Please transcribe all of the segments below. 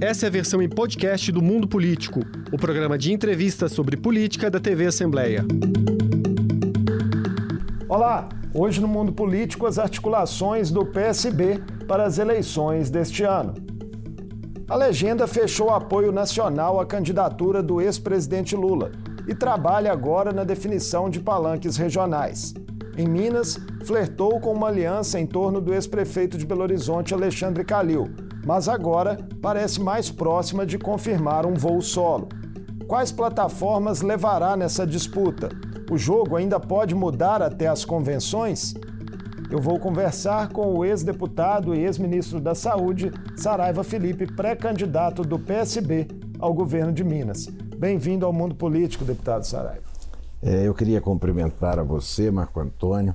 Essa é a versão em podcast do Mundo Político, o programa de entrevistas sobre política da TV Assembleia. Olá! Hoje no Mundo Político, as articulações do PSB para as eleições deste ano. A legenda fechou apoio nacional à candidatura do ex-presidente Lula e trabalha agora na definição de palanques regionais. Em Minas, flertou com uma aliança em torno do ex-prefeito de Belo Horizonte, Alexandre Calil, mas agora parece mais próxima de confirmar um voo solo. Quais plataformas levará nessa disputa? O jogo ainda pode mudar até as convenções? Eu vou conversar com o ex-deputado e ex-ministro da Saúde, Saraiva Felipe, pré-candidato do PSB ao governo de Minas. Bem-vindo ao mundo político, deputado Saraiva. É, eu queria cumprimentar a você, Marco Antônio,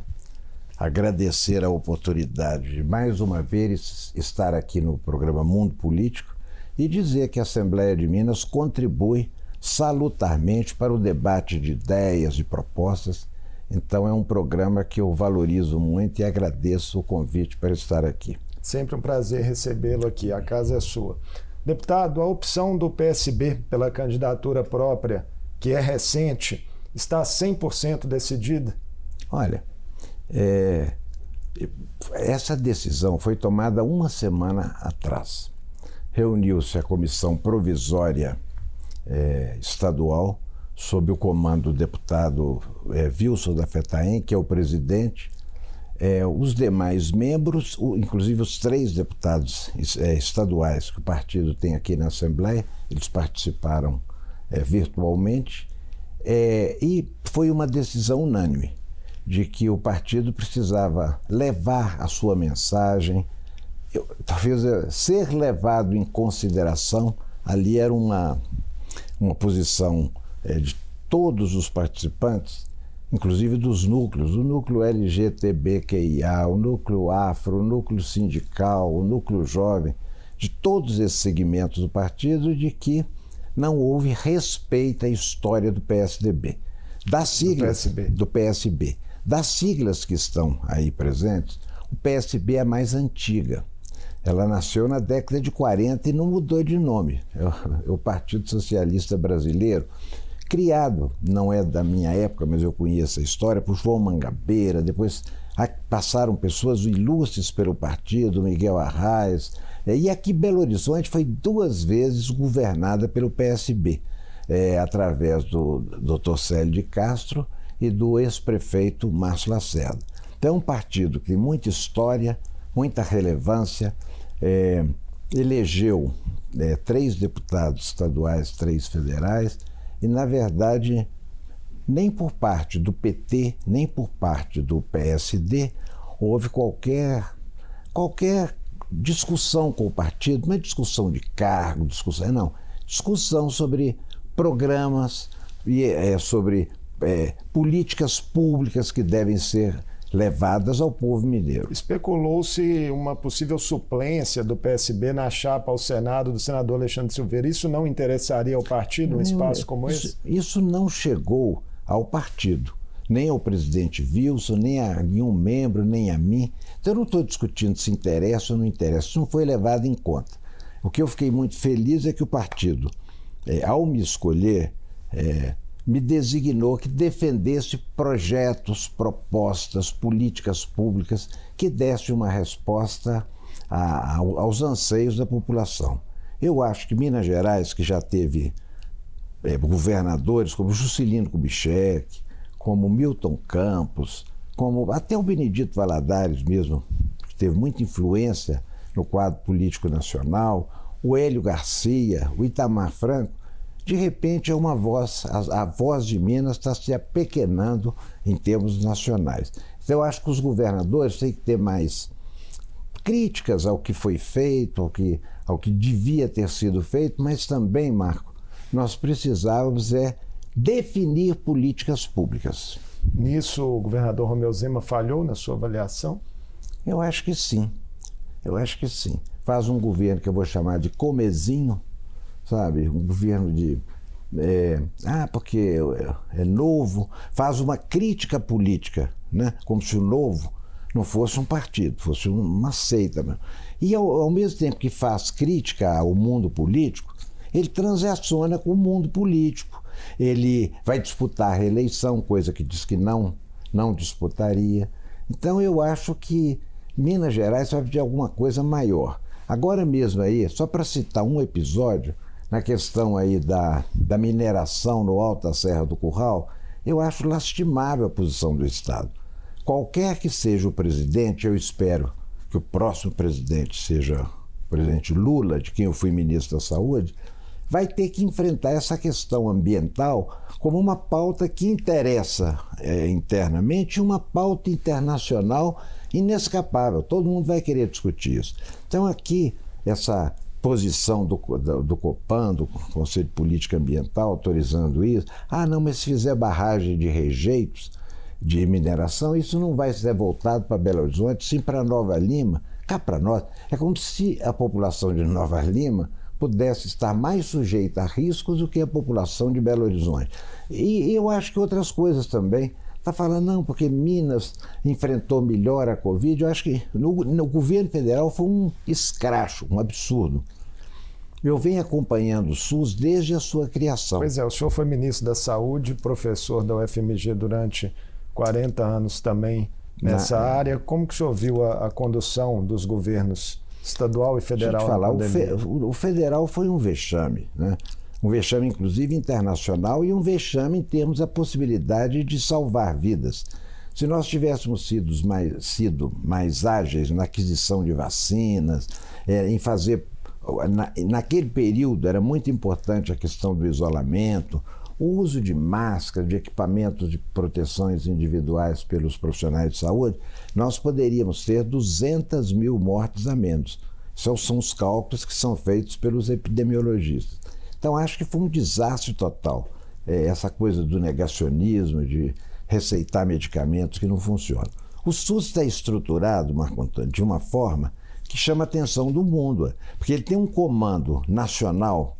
agradecer a oportunidade de mais uma vez estar aqui no programa Mundo Político e dizer que a Assembleia de Minas contribui salutarmente para o debate de ideias e propostas. Então é um programa que eu valorizo muito e agradeço o convite para estar aqui. Sempre um prazer recebê-lo aqui, a casa é sua. Deputado, a opção do PSB pela candidatura própria, que é recente, está 100% decidida? Olha, é, essa decisão foi tomada uma semana atrás. Reuniu-se a comissão provisória é, estadual, sob o comando do deputado é, Wilson da Fetaem, que é o presidente, é, os demais membros, o, inclusive os três deputados é, estaduais que o partido tem aqui na Assembleia, eles participaram é, virtualmente, é, e foi uma decisão unânime de que o partido precisava levar a sua mensagem, eu, talvez é, ser levado em consideração, ali era uma, uma posição é, de todos os participantes, inclusive dos núcleos, o núcleo LGTBQIA, o núcleo afro, o núcleo sindical, o núcleo jovem, de todos esses segmentos do partido, de que não houve respeito à história do PSDB. Das siglas do PSB. do PSB. Das siglas que estão aí presentes, o PSB é a mais antiga. Ela nasceu na década de 40 e não mudou de nome. É o Partido Socialista Brasileiro, criado, não é da minha época, mas eu conheço a história, por João Mangabeira, depois passaram pessoas ilustres pelo partido, Miguel Arraes, e aqui Belo Horizonte foi duas vezes governada pelo PSB, é, através do Dr. Célio de Castro e do ex-prefeito Márcio Lacerda. Então, é um partido que tem muita história, muita relevância, é, elegeu é, três deputados estaduais, três federais, e, na verdade, nem por parte do PT, nem por parte do PSD houve qualquer, qualquer discussão com o partido, não é discussão de cargo, discussão, não, discussão sobre programas e é, sobre é, políticas públicas que devem ser levadas ao povo mineiro. Especulou-se uma possível suplência do PSB na chapa ao Senado do senador Alexandre Silveira. Isso não interessaria ao partido num espaço como isso, esse? Isso não chegou ao partido, nem ao presidente Wilson, nem a nenhum membro, nem a mim. Então eu não estou discutindo se interessa ou não interessa. Isso não foi levado em conta. O que eu fiquei muito feliz é que o partido, é, ao me escolher, é, me designou que defendesse projetos, propostas, políticas públicas que desse uma resposta a, aos anseios da população. Eu acho que Minas Gerais, que já teve é, governadores como Juscelino Kubitschek, como Milton Campos, como até o Benedito Valadares mesmo, que teve muita influência no quadro político nacional, o Hélio Garcia, o Itamar Franco, de repente é uma voz, a, a voz de Minas está se apequenando em termos nacionais. Então eu acho que os governadores têm que ter mais críticas ao que foi feito, ao que, ao que devia ter sido feito, mas também, Marco, nós precisávamos é definir políticas públicas. Nisso o governador Romeu Zema falhou na sua avaliação? Eu acho que sim. Eu acho que sim. Faz um governo que eu vou chamar de comezinho, sabe? Um governo de. É, ah, porque é novo, faz uma crítica política, né? como se o novo não fosse um partido, fosse uma seita mesmo. E ao, ao mesmo tempo que faz crítica ao mundo político, ele transaciona com o mundo político. Ele vai disputar a reeleição, coisa que diz que não, não disputaria. Então eu acho que Minas Gerais vai pedir alguma coisa maior. Agora mesmo aí, só para citar um episódio, na questão aí da, da mineração no Alto da Serra do Curral, eu acho lastimável a posição do Estado. Qualquer que seja o presidente, eu espero que o próximo presidente seja o presidente Lula, de quem eu fui ministro da Saúde, vai ter que enfrentar essa questão ambiental como uma pauta que interessa é, internamente uma pauta internacional inescapável. Todo mundo vai querer discutir isso. Então, aqui, essa posição do, do, do, Copan, do Conselho de Política Ambiental, autorizando isso. Ah, não, mas se fizer barragem de rejeitos de mineração, isso não vai ser voltado para Belo Horizonte, sim para Nova Lima. Cá para nós, é como se a população de Nova Lima pudesse estar mais sujeita a riscos do que a população de Belo Horizonte. E, eu acho que outras coisas também. Está falando, não, porque Minas enfrentou melhor a Covid. Eu acho que no, no governo federal foi um escracho, um absurdo. Eu venho acompanhando o SUS desde a sua criação. Pois é, o senhor foi ministro da Saúde, professor da UFMG durante 40 anos também nessa Na... área. Como que o senhor viu a, a, condução dos governos estadual e federal? Deixa eu te falar, o, fe, o, federal foi um vexame, né? um vexame inclusive internacional e um vexame em termos da possibilidade de salvar vidas. Se nós tivéssemos sido mais, sido mais ágeis na aquisição de vacinas, é, em fazer. Na, naquele período era muito importante a questão do isolamento, o uso de máscara, de equipamentos de proteções individuais pelos profissionais de saúde, nós poderíamos ter 200 mil mortes a menos. São, são os cálculos que são feitos pelos epidemiologistas. Então, acho que foi um desastre total. É, essa coisa do negacionismo, de receitar medicamentos que não funcionam. O SUS está estruturado, Marco Antônio, de uma forma que chama a atenção do mundo, porque ele tem um comando nacional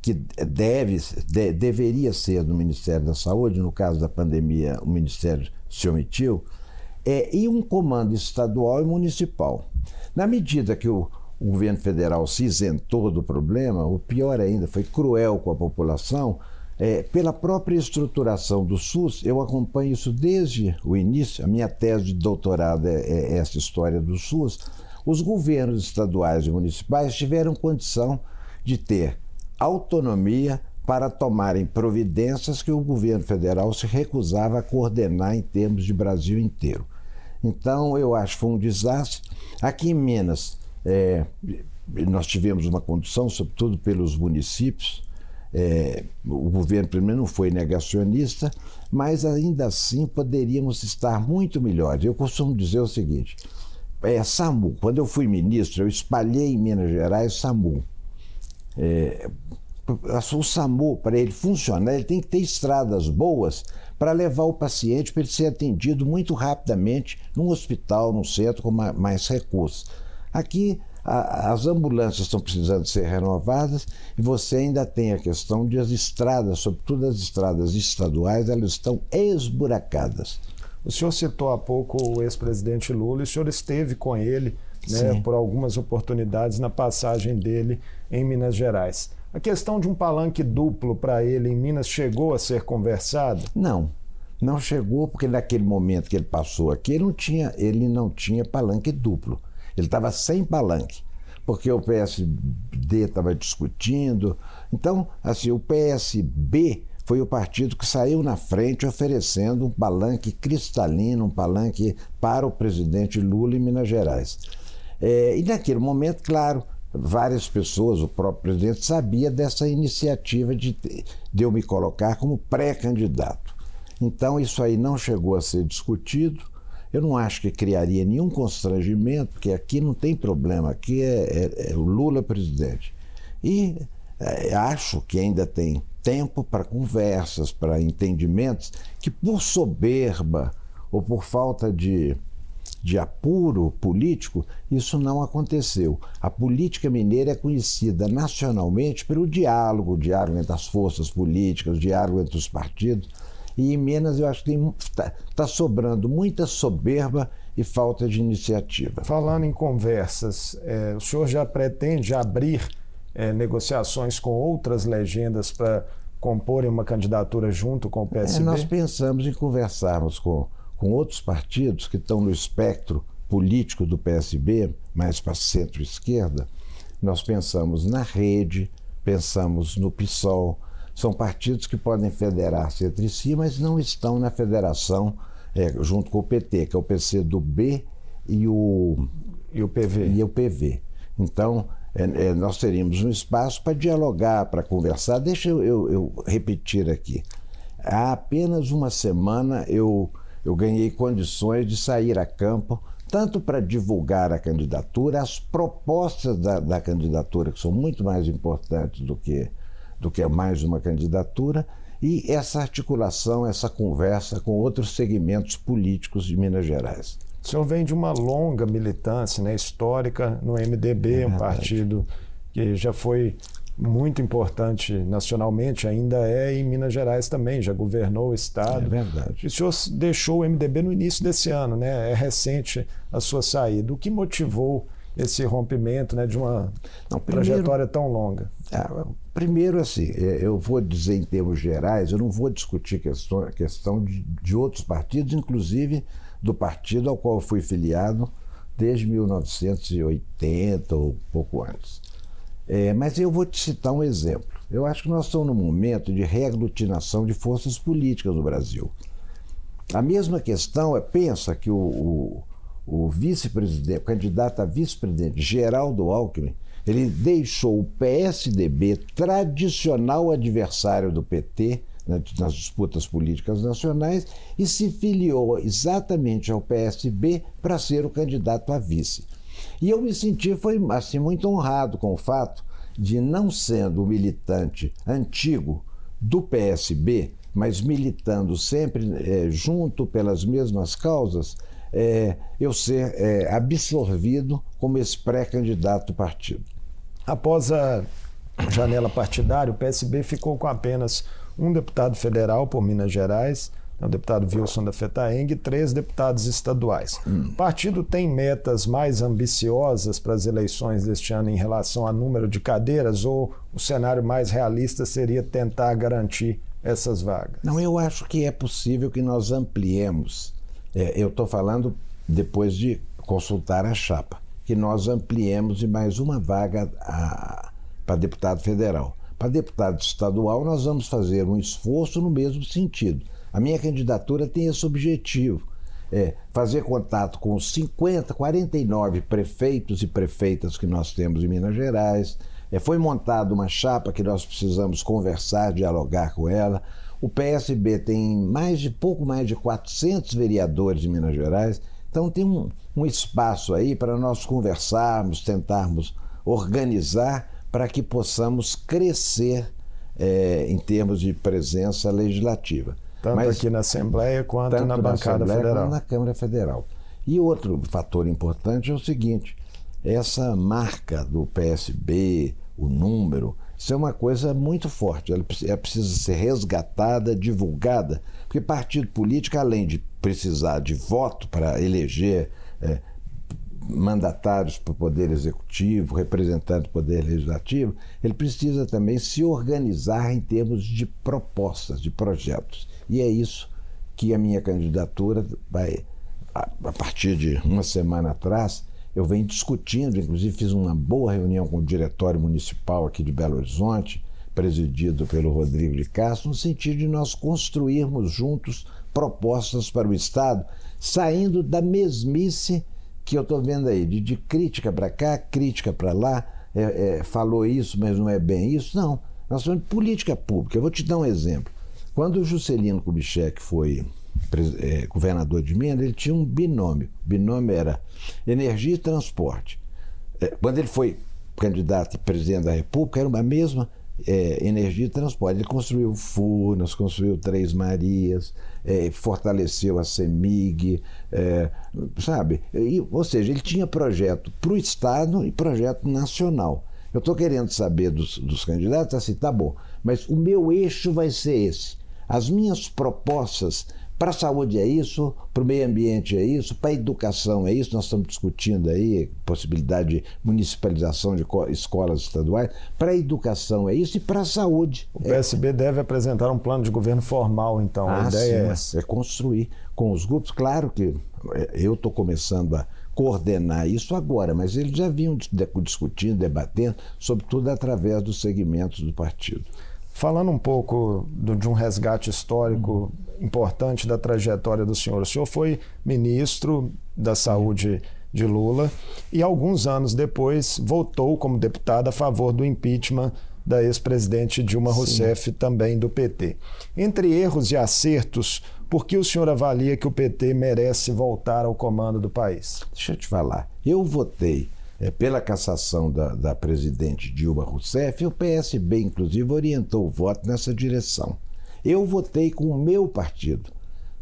que deve, de, deveria ser do Ministério da Saúde, no caso da pandemia, o Ministério se omitiu, é, e um comando estadual e municipal. Na medida que o, o governo federal se isentou do problema, o pior ainda, foi cruel com a população. É, pela própria estruturação do SUS, eu acompanho isso desde o início, a minha tese de doutorado é, é essa história do SUS. Os governos estaduais e municipais tiveram condição de ter autonomia para tomarem providências que o governo federal se recusava a coordenar em termos de Brasil inteiro. Então, eu acho que foi um desastre. Aqui em Minas, é, nós tivemos uma condução, sobretudo pelos municípios. É, o governo primeiro não foi negacionista, mas ainda assim poderíamos estar muito melhores. Eu costumo dizer o seguinte: é, SAMU, quando eu fui ministro, eu espalhei em Minas Gerais SAMU. É, o SAMU, para ele funcionar, ele tem que ter estradas boas para levar o paciente para ele ser atendido muito rapidamente num hospital, num centro com mais recursos. Aqui a, as ambulâncias estão precisando ser renovadas e você ainda tem a questão de as estradas, sobretudo as estradas estaduais, elas estão esburacadas. O senhor citou há pouco o ex-presidente Lula e o senhor esteve com ele né, por algumas oportunidades na passagem dele em Minas Gerais. A questão de um palanque duplo para ele em Minas chegou a ser conversada? Não, não chegou porque naquele momento que ele passou aqui ele não tinha, ele não tinha palanque duplo. Ele estava sem palanque, porque o PSD estava discutindo. Então, assim, o PSB foi o partido que saiu na frente oferecendo um palanque cristalino, um palanque para o presidente Lula em Minas Gerais. É, e naquele momento, claro, várias pessoas, o próprio presidente, sabia dessa iniciativa de, de eu me colocar como pré-candidato. Então, isso aí não chegou a ser discutido. Eu não acho que criaria nenhum constrangimento, porque aqui não tem problema, aqui é, é, é o Lula presidente. E é, acho que ainda tem tempo para conversas, para entendimentos, que por soberba ou por falta de, de apuro político, isso não aconteceu. A política mineira é conhecida nacionalmente pelo diálogo, o diálogo entre as forças políticas, o diálogo entre os partidos. E em Minas eu acho que está tá sobrando muita soberba e falta de iniciativa. Falando em conversas, é, o senhor já pretende abrir é, negociações com outras legendas para comporem uma candidatura junto com o PSB? É, nós pensamos em conversarmos com, com outros partidos que estão no espectro político do PSB, mais para centro-esquerda. Nós pensamos na rede, pensamos no PSOL. São partidos que podem federar-se entre si, mas não estão na federação é, junto com o PT, que é o PC do B e o, e o PV. E o PV. Então, é, é, nós teríamos um espaço para dialogar, para conversar. Deixa eu, eu, eu, repetir aqui. Há apenas uma semana eu, eu ganhei condições de sair a campo, tanto para divulgar a candidatura, as propostas da, da candidatura, que são muito mais importantes do que, do que mais uma candidatura, e essa articulação, essa conversa com outros segmentos políticos de Minas Gerais. O senhor vem de uma longa militância né, histórica no MDB, é um partido que já foi muito importante nacionalmente, ainda é em Minas Gerais também, já governou o Estado. É verdade. E o senhor deixou o MDB no início desse ano, né? É recente a sua saída. O que motivou esse rompimento né, de uma Não, primeiro, trajetória tão longa? Ah, primeiro, assim, é, eu vou dizer em termos gerais, eu não vou discutir questão, a questão de, de outros partidos, inclusive do partido ao qual fui filiado desde 1980 ou pouco antes. É, mas eu vou te citar um exemplo. Eu acho que nós estamos num momento de reaglutinação de forças políticas no Brasil. A mesma questão é, pensa que o, o, o vice-presidente, candidato a vice-presidente Geraldo Alckmin, ele deixou o PSDB, tradicional adversário do PT, nas disputas políticas nacionais e se filiou exatamente ao PSB para ser o candidato a vice. E eu me senti foi assim muito honrado com o fato de não sendo militante antigo do PSB, mas militando sempre é, junto pelas mesmas causas, é, eu ser é, absorvido como esse pré-candidato do partido. Após a janela partidária, o PSB ficou com apenas um deputado federal por Minas Gerais, o deputado Wilson da Fetaeng, e três deputados estaduais. Hum. O partido tem metas mais ambiciosas para as eleições deste ano em relação ao número de cadeiras ou o cenário mais realista seria tentar garantir essas vagas? Não, eu acho que é possível que nós ampliemos. É, eu estou falando depois de consultar a chapa, que nós ampliemos de mais uma vaga para deputado federal. Para deputado estadual, nós vamos fazer um esforço no mesmo sentido. A minha candidatura tem esse objetivo. É, fazer contato com os 50, 49 prefeitos e prefeitas que nós temos em Minas Gerais. É, foi montada uma chapa que nós precisamos conversar, dialogar com ela. O PSB tem mais de pouco mais de 400 vereadores em Minas Gerais, então tem um, um espaço aí para nós conversarmos, tentarmos organizar para que possamos crescer é, em termos de presença legislativa. Tanto Mas, aqui na Assembleia quanto na bancada na federal. Quanto na Câmara Federal. E outro fator importante é o seguinte: essa marca do PSB, o número, isso é uma coisa muito forte. Ela precisa ser resgatada, divulgada, porque partido político, além de precisar de voto para eleger é, mandatários para o Poder Executivo, representantes do Poder Legislativo, ele precisa também se organizar em termos de propostas, de projetos. E é isso que a minha candidatura vai, a, partir de uma semana atrás, eu venho discutindo, inclusive fiz uma boa reunião com o Diretório Municipal aqui de Belo Horizonte, presidido pelo Rodrigo de Castro, no sentido de nós construirmos juntos propostas para o Estado, saindo da mesmice que eu estou vendo aí, de, de crítica para cá, crítica para lá, é, é, falou isso, mas não é bem isso. Não, nós falamos de política pública. Eu vou te dar um exemplo. Quando o Juscelino Kubitschek foi é, governador de Minas, ele tinha um binômio. O binômio era energia e transporte. É, quando ele foi candidato e presidente da República, era uma mesma é, energia e transporte. Ele construiu Furnas, construiu Três Marias, é, fortaleceu a CEMIG, é, sabe? E, ou seja, ele tinha projeto para o Estado e projeto nacional. Eu estou querendo saber dos, dos candidatos assim, tá bom, mas o meu eixo vai ser esse. As minhas propostas Para a saúde é isso, para o meio ambiente é isso, para a educação é isso. Nós estamos discutindo aí possibilidade de municipalização de escolas estaduais. Para a educação é isso e para a saúde. O PSB é... deve apresentar um plano de governo formal, então. Ah, a ideia sim, é. É construir com os grupos. Claro que é, eu estou começando a coordenar isso agora, mas eles já vinham discutindo, debatendo, sobretudo através dos segmentos do partido. Falando um pouco de um resgate histórico importante da trajetória do senhor. O senhor foi ministro da Saúde de Lula e alguns anos depois votou como deputado a favor do impeachment da ex-presidente Dilma Rousseff, Sim. também do PT. Entre erros e acertos, por que o senhor avalia que o PT merece voltar ao comando do país? Deixa eu te falar. Eu votei é, pela cassação da, da presidente Dilma Rousseff, e o PSB, inclusive, orientou o voto nessa direção. Eu votei com o meu partido.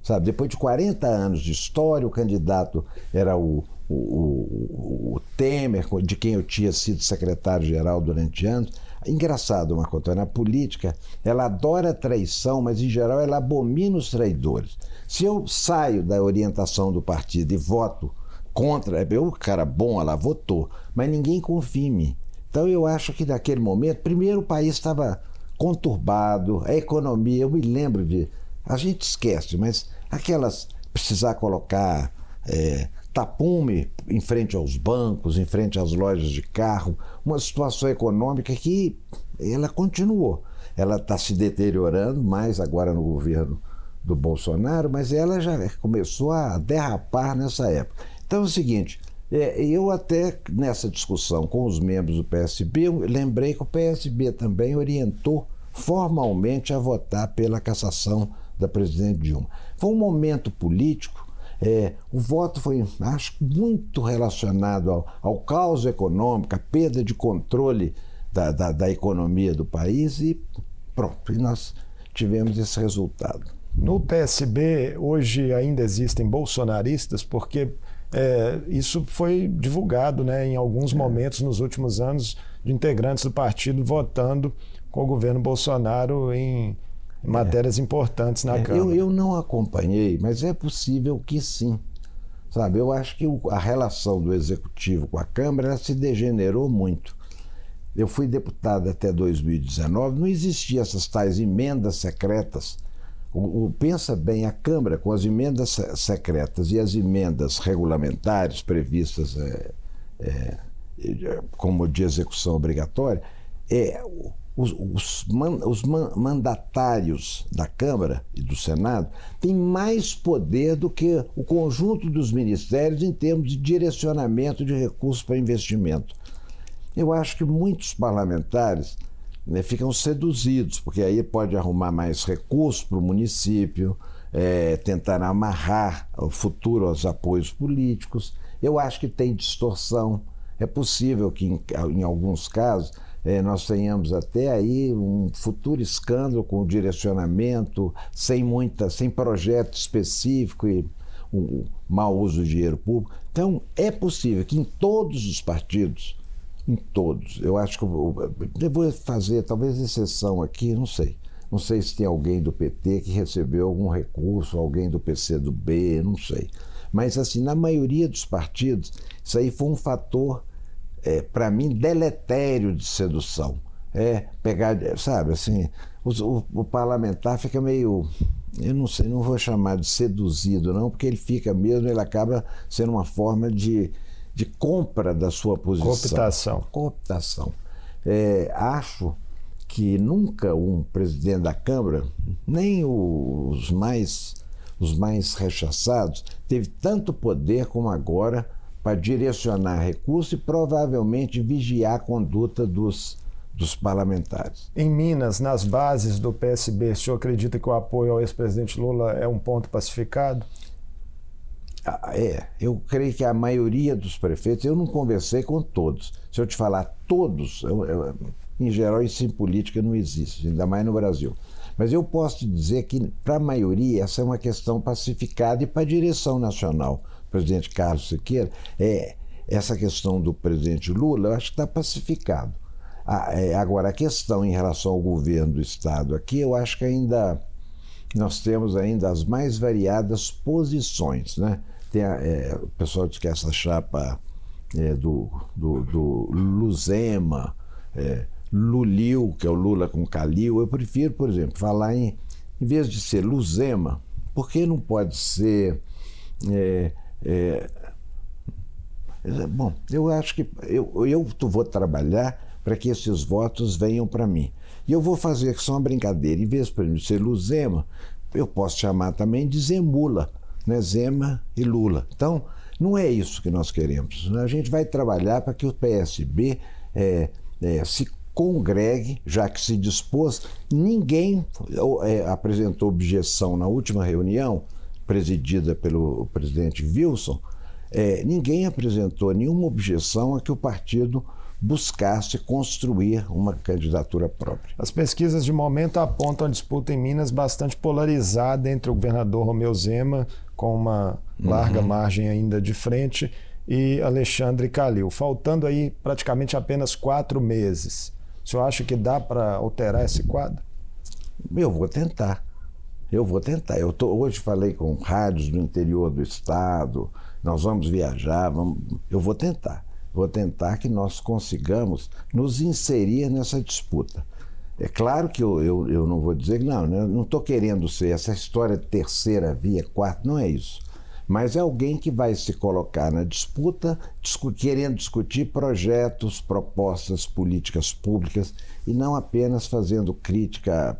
Sabe, depois de 40 anos de história, o candidato era o, o, o, o Temer, de quem eu tinha sido secretário-geral durante anos. Engraçado, Marco Antônio, a política, ela adora traição, mas em geral ela abomina os traidores. Se eu saio da orientação do partido e voto contra. É, eu, cara bom, ela votou, mas ninguém confia em mim. Então eu acho que naquele momento, primeiro o país estava conturbado, a economia, eu me lembro de. A gente esquece, mas aquelas. precisar colocar é, tapume em frente aos bancos, em frente às lojas de carro, uma situação econômica que ela continuou. Ela está se deteriorando mais agora no governo do Bolsonaro, mas ela já começou a derrapar nessa época. Então é o seguinte, é, eu até nessa discussão com os membros do PSB, lembrei que o PSB também orientou formalmente a votar pela cassação da presidente Dilma. Foi um momento político, é, o voto foi, acho, muito relacionado ao, ao caos econômico, a perda de controle da, da, da economia do país e pronto, e nós tivemos esse resultado. No PSB, hoje ainda existem bolsonaristas, porque é, isso foi divulgado né, em alguns é. momentos nos últimos anos de integrantes do partido votando com o governo Bolsonaro em matérias é. importantes na é, Câmara. Eu, eu não acompanhei, mas é possível que sim. Sabe, eu acho que a relação do executivo com a Câmara se degenerou muito. Eu fui deputado até 2019, não existiam essas tais emendas secretas o, o, pensa bem, a Câmara, com as emendas secretas e as emendas regulamentares previstas é, é, como de execução obrigatória, é, os, os, man, os man, mandatários da Câmara e do Senado têm mais poder do que o conjunto dos ministérios em termos de direcionamento de recursos para investimento. Eu acho que muitos parlamentares né, ficam seduzidos, porque aí pode arrumar mais recursos para o município, é, tentar amarrar o futuro aos apoios políticos. Eu acho que tem distorção. É possível que, em, em alguns casos, é, nós tenhamos até aí um futuro escândalo com direcionamento, sem muita, sem projeto específico e um mau uso do dinheiro público. Então, é possível que em todos os partidos em todos. Eu acho que eu, eu vou fazer talvez exceção aqui, não sei. Não sei se tem alguém do PT que recebeu algum recurso, alguém do PCdoB, não sei. Mas, assim, na maioria dos partidos, isso aí foi um fator, é, para mim, deletério de sedução. É pegar, sabe, assim, o, o, o parlamentar fica meio eu não sei, não vou chamar de seduzido, não, porque ele fica mesmo, ele acaba sendo uma forma de de compra da sua posição. Cooptação. Cooptação. É, acho que nunca um presidente da Câmara, nem os mais, os mais rechaçados, teve tanto poder como agora para direcionar recursos e provavelmente vigiar a conduta dos, dos parlamentares. Em Minas, nas bases do PSB, o senhor acredita que o apoio ao ex-presidente Lula é um ponto pacificado? Ah, é, eu creio que a maioria dos prefeitos, eu não conversei com todos. Se eu te falar todos, eu, eu, em geral isso em política não existe, ainda mais no Brasil. Mas eu posso te dizer que, para a maioria, essa é uma questão pacificada e para a direção nacional, presidente Carlos Siqueira, é, essa questão do presidente Lula, eu acho que está pacificado. é, agora, a questão em relação ao governo do Estado aqui, eu acho que ainda nós temos ainda as mais variadas posições. Né? Tem a, é, o pessoal diz que essa chapa é, do, do, do, Luzema, é, Lulil, que é o Lula com Calil, eu prefiro, por exemplo, falar em, em vez de ser Luzema, por que não pode ser. É, é, bom, eu acho que eu, eu vou trabalhar para que esses votos venham para mim. E eu vou fazer só uma brincadeira. Em vez de ser Luzema, eu posso chamar também de Zemula, né? Zema e Lula. Então, não é isso que nós queremos. A gente vai trabalhar para que o PSB é, é, se congregue, já que se dispôs. Ninguém é, apresentou objeção na última reunião, presidida pelo presidente Wilson, é, ninguém apresentou nenhuma objeção a que o partido buscasse construir uma candidatura própria. As pesquisas de momento apontam a disputa em Minas bastante polarizada entre o governador Romeu Zema, com uma larga uhum. margem ainda de frente, e Alexandre Calil, faltando aí praticamente apenas quatro meses. O senhor acha que dá para alterar esse quadro? Eu vou tentar. Eu vou tentar. Eu tô, hoje falei com rádios do interior do estado, nós vamos viajar, vamos, eu vou tentar vou tentar que nós consigamos nos inserir nessa disputa. É claro que eu, eu, eu não vou dizer que não, né? não estou querendo ser essa história terceira via, quarta, não é isso. Mas é alguém que vai se colocar na disputa, discu querendo discutir projetos, propostas, políticas públicas e não apenas fazendo crítica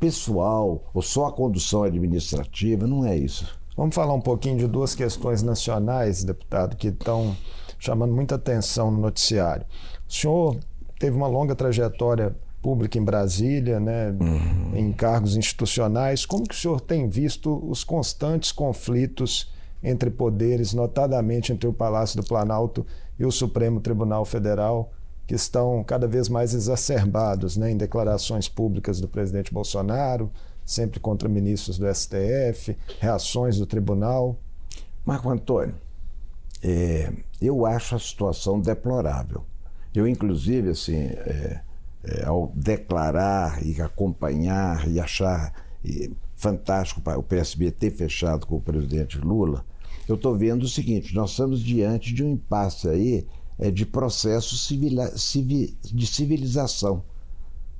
pessoal ou só a condução administrativa, não é isso. Vamos falar um pouquinho de duas questões nacionais, deputado, que estão chamando muita atenção no noticiário. O senhor teve uma longa trajetória pública em Brasília, né, uhum. em cargos institucionais. Como que o senhor tem visto os constantes conflitos entre poderes, notadamente entre o Palácio do Planalto e o Supremo Tribunal Federal, que estão cada vez mais exacerbados né, em declarações públicas do presidente Bolsonaro, sempre contra ministros do STF, reações do tribunal? Marco Antônio, é, eu acho a situação deplorável. Eu, inclusive, assim, é, é, ao declarar e acompanhar e achar fantástico o PSB ter fechado com o presidente Lula, eu estou vendo o seguinte: nós estamos diante de um impasse aí de processo civila, civil, de civilização.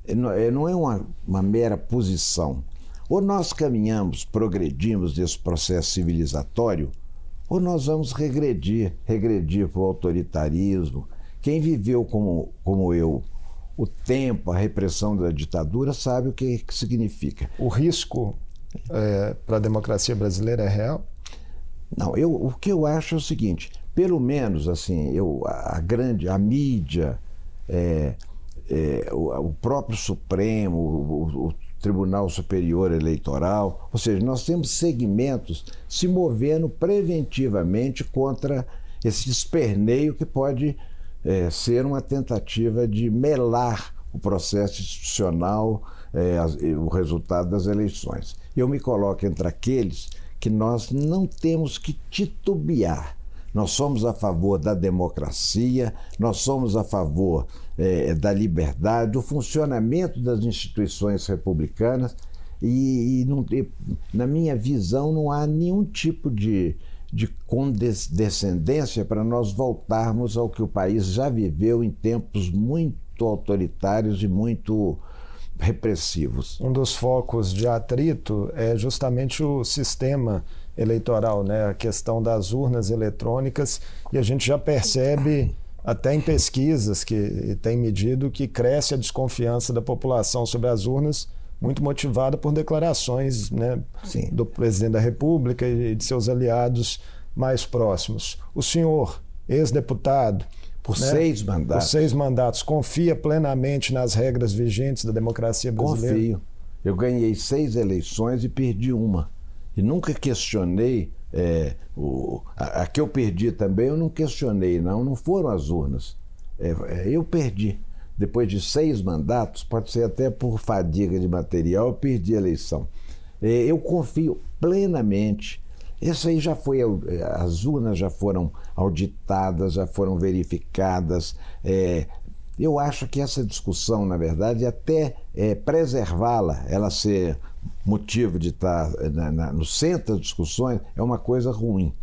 É, não é, não é uma, uma mera posição. Ou nós caminhamos, progredimos nesse processo civilizatório, ou nós vamos regredir, regredir para o autoritarismo. Quem viveu como, como eu o tempo, a repressão da ditadura, sabe o que, que significa. O risco é, para a democracia brasileira é real? Não, eu, o que eu acho é o seguinte: pelo menos assim, eu, a, grande, a mídia, é, é, o, o, próprio Supremo, o, o, Tribunal Superior Eleitoral, ou seja, nós temos segmentos se movendo preventivamente contra esse esperneio que pode é, ser uma tentativa de melar o processo institucional, é, o resultado das eleições. Eu me coloco entre aqueles que nós não temos que titubear nós somos a favor da democracia, nós somos a favor é, da liberdade, do funcionamento das instituições republicanas e, e, não, e, na minha visão não há nenhum tipo de, de condescendência para nós voltarmos ao que o país já viveu em tempos muito autoritários e muito repressivos. Um dos focos de atrito é justamente o sistema eleitoral, né? a questão das urnas eletrônicas, e a gente já percebe, até em pesquisas que tem medido, que cresce a desconfiança da população sobre as urnas, muito motivada por declarações né, do presidente da República e de seus aliados mais próximos. O senhor, ex-deputado, por né? seis mandatos. Por seis mandatos. Confia plenamente nas regras vigentes da democracia brasileira? Confio. Eu ganhei seis eleições e perdi uma. E nunca questionei. É, o, a, a, que eu perdi também, eu não questionei, não. Não foram as urnas. É, é, eu perdi. Depois de seis mandatos, pode ser até por fadiga de material, eu perdi a eleição. É, eu confio plenamente. Isso aí já foi. As urnas já foram auditadas, já foram verificadas. É, eu acho que essa discussão, na verdade, até é, preservá-la, ela ser motivo de estar na, na, no centro das discussões é uma coisa ruim.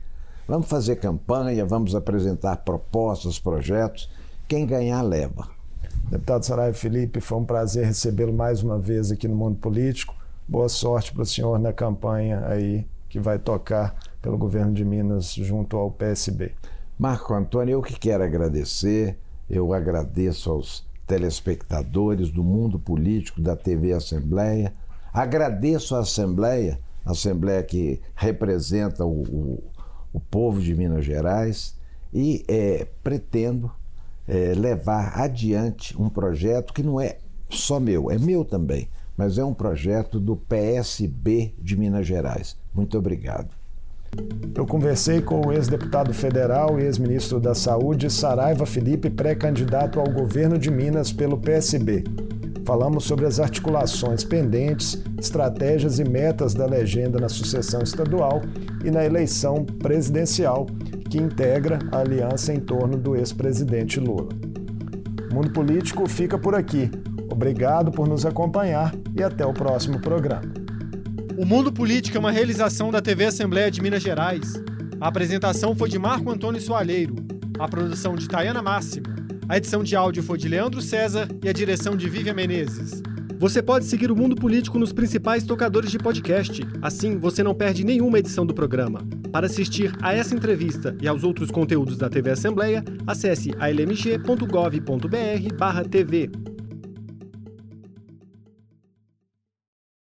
Vamos fazer campanha, vamos apresentar propostas, projetos. Quem ganhar, leva. Deputado Saraiva Felipe, foi um prazer recebê-lo mais uma vez aqui no Mundo Político. Boa sorte para o senhor na campanha aí que vai tocar pelo governo de Minas junto ao PSB. Marco Antônio, eu que quero agradecer, eu agradeço aos telespectadores do mundo político da TV Assembleia, agradeço à Assembleia, a Assembleia que representa o, o, o povo de Minas Gerais e é, pretendo é, levar adiante um projeto que não é só meu, é meu também, mas é um projeto do PSB de Minas Gerais. Muito obrigado. Eu conversei com o ex-deputado federal e ex-ministro da Saúde, Saraiva Felipe, pré-candidato ao governo de Minas pelo PSB. Falamos sobre as articulações pendentes, estratégias e metas da legenda na sucessão estadual e na eleição presidencial, que integra a aliança em torno do ex-presidente Lula. O Mundo Político fica por aqui. Obrigado por nos acompanhar e até o próximo programa. O Mundo Político é uma realização da TV Assembleia de Minas Gerais. A apresentação foi de Marco Antônio Soalheiro, a produção de Tayana Máximo, a edição de áudio foi de Leandro César e a direção de Vivian Menezes. Você pode seguir o Mundo Político nos principais tocadores de podcast. Assim, você não perde nenhuma edição do programa. Para assistir a essa entrevista e aos outros conteúdos da TV Assembleia, acesse almg.gov.br/tv.